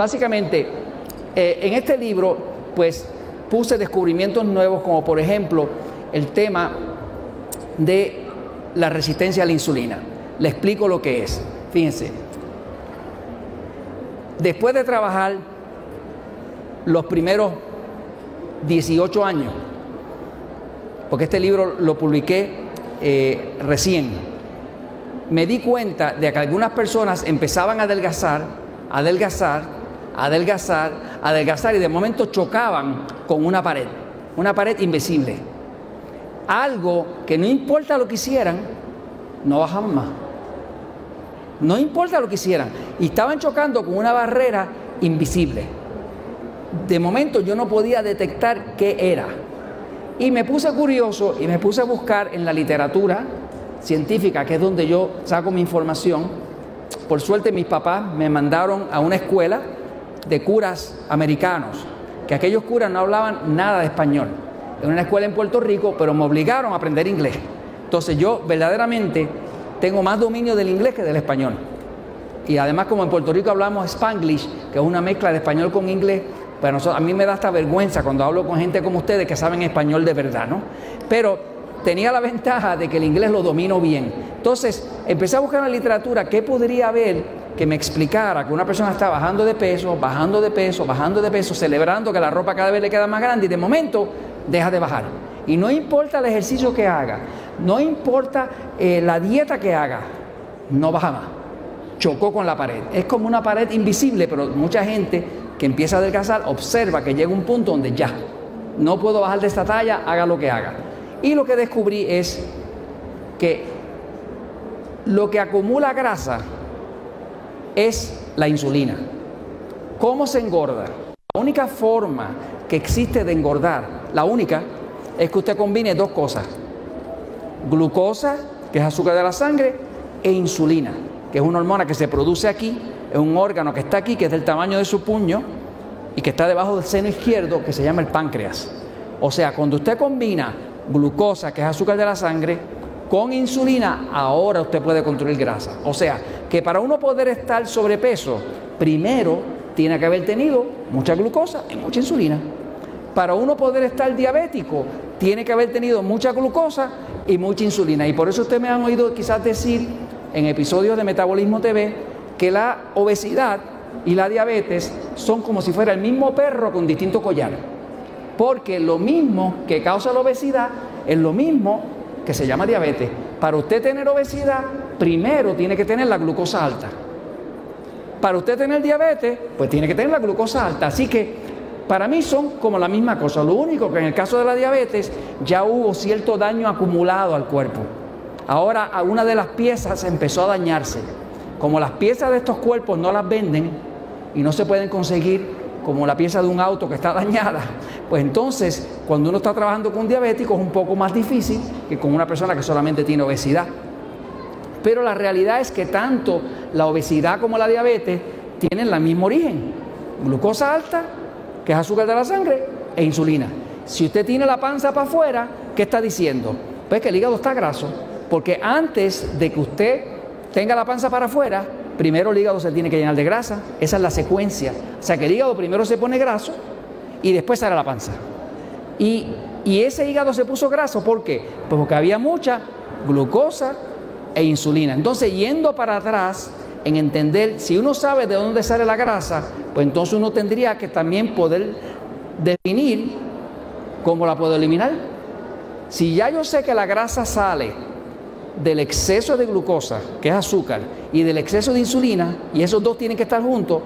Básicamente, eh, en este libro, pues puse descubrimientos nuevos, como por ejemplo el tema de la resistencia a la insulina. Le explico lo que es. Fíjense, después de trabajar los primeros 18 años, porque este libro lo publiqué eh, recién, me di cuenta de que algunas personas empezaban a adelgazar, a adelgazar, adelgazar, adelgazar y de momento chocaban con una pared, una pared invisible. Algo que no importa lo que hicieran, no bajaban más. No importa lo que hicieran. Y estaban chocando con una barrera invisible. De momento yo no podía detectar qué era. Y me puse curioso y me puse a buscar en la literatura científica, que es donde yo saco mi información. Por suerte mis papás me mandaron a una escuela de curas americanos, que aquellos curas no hablaban nada de español. En una escuela en Puerto Rico, pero me obligaron a aprender inglés. Entonces yo verdaderamente tengo más dominio del inglés que del español. Y además como en Puerto Rico hablamos spanglish, que es una mezcla de español con inglés, pero pues a mí me da esta vergüenza cuando hablo con gente como ustedes que saben español de verdad, ¿no? Pero tenía la ventaja de que el inglés lo domino bien. Entonces empecé a buscar en la literatura qué podría haber que me explicara que una persona está bajando de peso, bajando de peso, bajando de peso, celebrando que la ropa cada vez le queda más grande y de momento deja de bajar. Y no importa el ejercicio que haga, no importa eh, la dieta que haga, no baja más. Chocó con la pared. Es como una pared invisible, pero mucha gente que empieza a adelgazar observa que llega un punto donde ya, no puedo bajar de esta talla, haga lo que haga. Y lo que descubrí es que lo que acumula grasa es la insulina. ¿Cómo se engorda? La única forma que existe de engordar, la única, es que usted combine dos cosas. Glucosa, que es azúcar de la sangre, e insulina, que es una hormona que se produce aquí, es un órgano que está aquí, que es del tamaño de su puño y que está debajo del seno izquierdo, que se llama el páncreas. O sea, cuando usted combina glucosa, que es azúcar de la sangre, con insulina, ahora usted puede construir grasa. O sea, que para uno poder estar sobrepeso, primero tiene que haber tenido mucha glucosa y mucha insulina. Para uno poder estar diabético, tiene que haber tenido mucha glucosa y mucha insulina. Y por eso usted me han oído quizás decir en episodios de Metabolismo TV que la obesidad y la diabetes son como si fuera el mismo perro con distinto collar. Porque lo mismo que causa la obesidad es lo mismo que se llama diabetes. Para usted tener obesidad, primero tiene que tener la glucosa alta. Para usted tener diabetes, pues tiene que tener la glucosa alta. Así que para mí son como la misma cosa. Lo único que en el caso de la diabetes ya hubo cierto daño acumulado al cuerpo. Ahora una de las piezas empezó a dañarse. Como las piezas de estos cuerpos no las venden y no se pueden conseguir como la pieza de un auto que está dañada, pues entonces cuando uno está trabajando con un diabético es un poco más difícil que con una persona que solamente tiene obesidad. Pero la realidad es que tanto la obesidad como la diabetes tienen el mismo origen. Glucosa alta, que es azúcar de la sangre, e insulina. Si usted tiene la panza para afuera, ¿qué está diciendo? Pues que el hígado está graso. Porque antes de que usted tenga la panza para afuera, primero el hígado se tiene que llenar de grasa. Esa es la secuencia. O sea que el hígado primero se pone graso y después sale la panza. Y, y ese hígado se puso graso, ¿por qué? Pues porque había mucha glucosa e insulina. Entonces, yendo para atrás, en entender, si uno sabe de dónde sale la grasa, pues entonces uno tendría que también poder definir cómo la puedo eliminar. Si ya yo sé que la grasa sale del exceso de glucosa, que es azúcar, y del exceso de insulina, y esos dos tienen que estar juntos,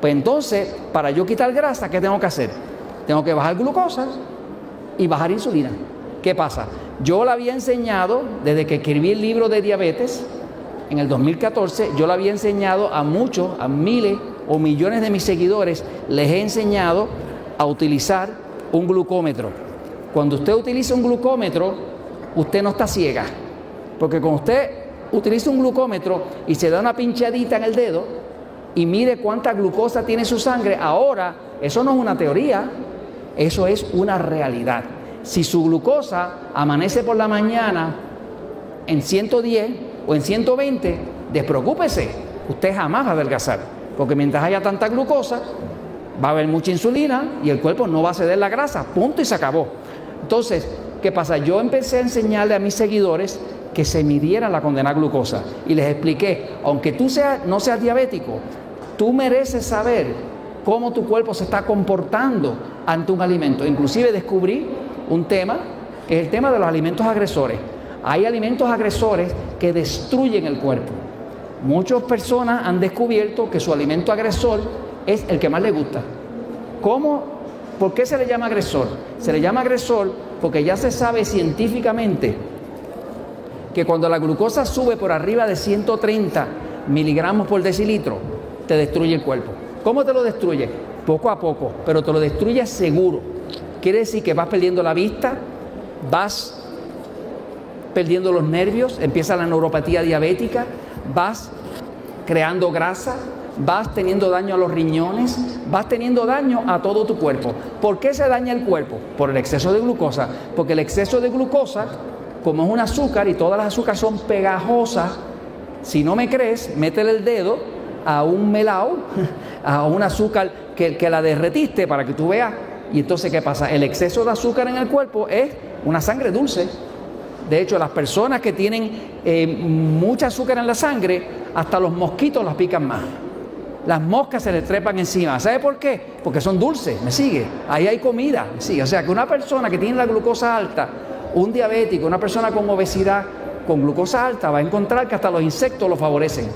pues entonces, para yo quitar grasa, ¿qué tengo que hacer? Tengo que bajar glucosa y bajar insulina. ¿Qué pasa? Yo la había enseñado desde que escribí el libro de diabetes en el 2014, yo la había enseñado a muchos, a miles o millones de mis seguidores, les he enseñado a utilizar un glucómetro. Cuando usted utiliza un glucómetro, usted no está ciega, porque cuando usted utiliza un glucómetro y se da una pinchadita en el dedo y mide cuánta glucosa tiene su sangre, ahora eso no es una teoría, eso es una realidad. Si su glucosa amanece por la mañana en 110 o en 120, despreocúpese, usted jamás va a adelgazar. porque mientras haya tanta glucosa, va a haber mucha insulina y el cuerpo no va a ceder la grasa, punto y se acabó. Entonces, ¿qué pasa? Yo empecé a enseñarle a mis seguidores que se midiera la condenada glucosa y les expliqué, aunque tú seas, no seas diabético, tú mereces saber cómo tu cuerpo se está comportando ante un alimento. Inclusive descubrí un tema, que es el tema de los alimentos agresores. Hay alimentos agresores que destruyen el cuerpo. Muchas personas han descubierto que su alimento agresor es el que más les gusta. ¿Cómo? ¿Por qué se le llama agresor? Se le llama agresor porque ya se sabe científicamente que cuando la glucosa sube por arriba de 130 miligramos por decilitro, te destruye el cuerpo. ¿Cómo te lo destruye? Poco a poco, pero te lo destruye seguro. Quiere decir que vas perdiendo la vista, vas perdiendo los nervios, empieza la neuropatía diabética, vas creando grasa, vas teniendo daño a los riñones, vas teniendo daño a todo tu cuerpo. ¿Por qué se daña el cuerpo? Por el exceso de glucosa. Porque el exceso de glucosa, como es un azúcar y todas las azúcares son pegajosas, si no me crees, métele el dedo a un melao, a un azúcar que, la derretiste para que tú veas. Y entonces, ¿qué pasa? El exceso de azúcar en el cuerpo es una sangre dulce. De hecho, las personas que tienen eh, mucha azúcar en la sangre, hasta los mosquitos las pican más. Las moscas se les trepan encima. ¿Sabe por qué? Porque son dulces, me sigue. Ahí hay comida, me sigue. O sea que una persona que tiene la glucosa alta, un diabético, una persona con obesidad, con glucosa alta, va a encontrar que hasta los insectos lo favorecen.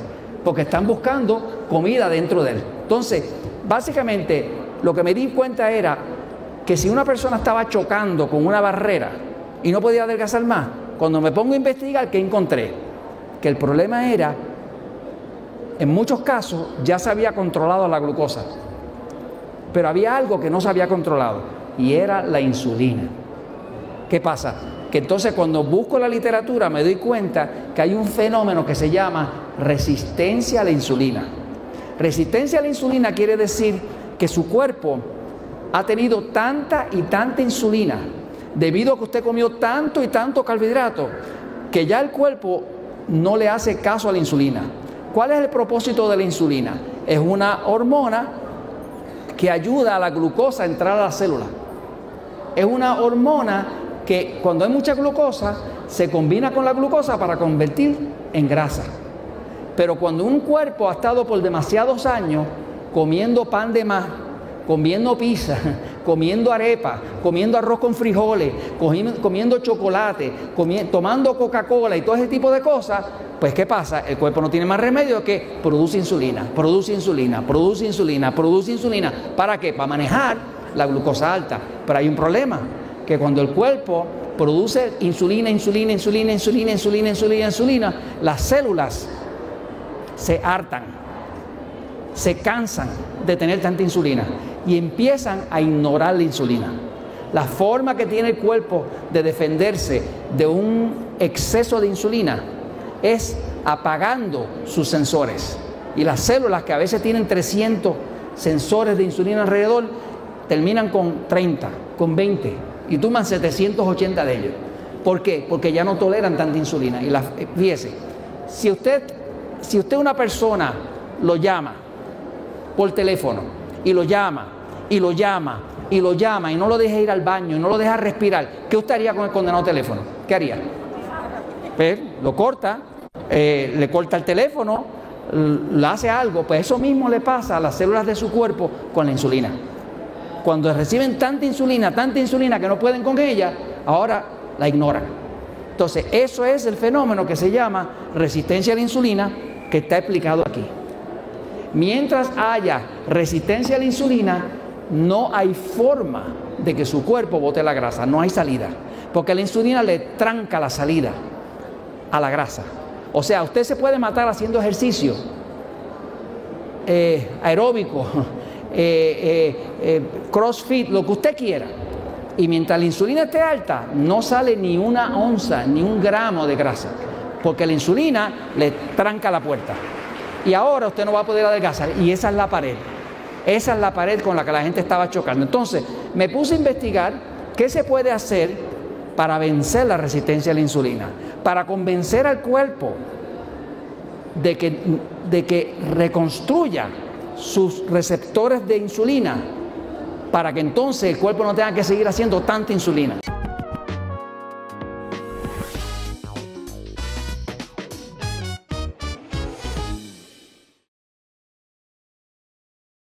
Porque están buscando comida dentro de él. Entonces, básicamente, lo que me di cuenta era que si una persona estaba chocando con una barrera y no podía adelgazar más, cuando me pongo a investigar, ¿qué encontré? Que el problema era, en muchos casos, ya se había controlado la glucosa, pero había algo que no se había controlado y era la insulina. ¿Qué pasa? Que entonces cuando busco la literatura me doy cuenta que hay un fenómeno que se llama resistencia a la insulina. Resistencia a la insulina quiere decir que su cuerpo ha tenido tanta y tanta insulina debido a que usted comió tanto y tanto carbohidrato, que ya el cuerpo no le hace caso a la insulina. ¿Cuál es el propósito de la insulina? Es una hormona que ayuda a la glucosa a entrar a la célula. Es una hormona que cuando hay mucha glucosa se combina con la glucosa para convertir en grasa. Pero cuando un cuerpo ha estado por demasiados años comiendo pan de más, comiendo pizza, comiendo arepa, comiendo arroz con frijoles, comiendo chocolate, tomando Coca-Cola y todo ese tipo de cosas, pues ¿qué pasa? El cuerpo no tiene más remedio que produce insulina, produce insulina, produce insulina, produce insulina. ¿Para qué? Para manejar la glucosa alta. Pero hay un problema, que cuando el cuerpo produce insulina, insulina, insulina, insulina, insulina, insulina, insulina, las células se hartan, se cansan de tener tanta insulina y empiezan a ignorar la insulina. La forma que tiene el cuerpo de defenderse de un exceso de insulina es apagando sus sensores. Y las células que a veces tienen 300 sensores de insulina alrededor, terminan con 30, con 20 y toman 780 de ellos. ¿Por qué? Porque ya no toleran tanta insulina. Y la, fíjese, si usted, si usted una persona lo llama por teléfono y lo llama y lo llama y lo llama y no lo deja ir al baño y no lo deja respirar, ¿qué usted haría con el condenado teléfono? ¿Qué haría? Pues, lo corta, eh, le corta el teléfono, le hace algo, pues eso mismo le pasa a las células de su cuerpo con la insulina. Cuando reciben tanta insulina, tanta insulina que no pueden con ella, ahora la ignoran. Entonces, eso es el fenómeno que se llama resistencia a la insulina que está explicado aquí. Mientras haya resistencia a la insulina, no hay forma de que su cuerpo bote la grasa, no hay salida, porque la insulina le tranca la salida a la grasa. O sea, usted se puede matar haciendo ejercicio eh, aeróbico, eh, eh, crossfit, lo que usted quiera. Y mientras la insulina esté alta, no sale ni una onza, ni un gramo de grasa, porque la insulina le tranca la puerta y ahora usted no va a poder adelgazar. Y esa es la pared. Esa es la pared con la que la gente estaba chocando. Entonces, me puse a investigar qué se puede hacer para vencer la resistencia a la insulina, para convencer al cuerpo de que reconstruya sus receptores de insulina para que entonces el cuerpo no tenga que seguir haciendo tanta insulina.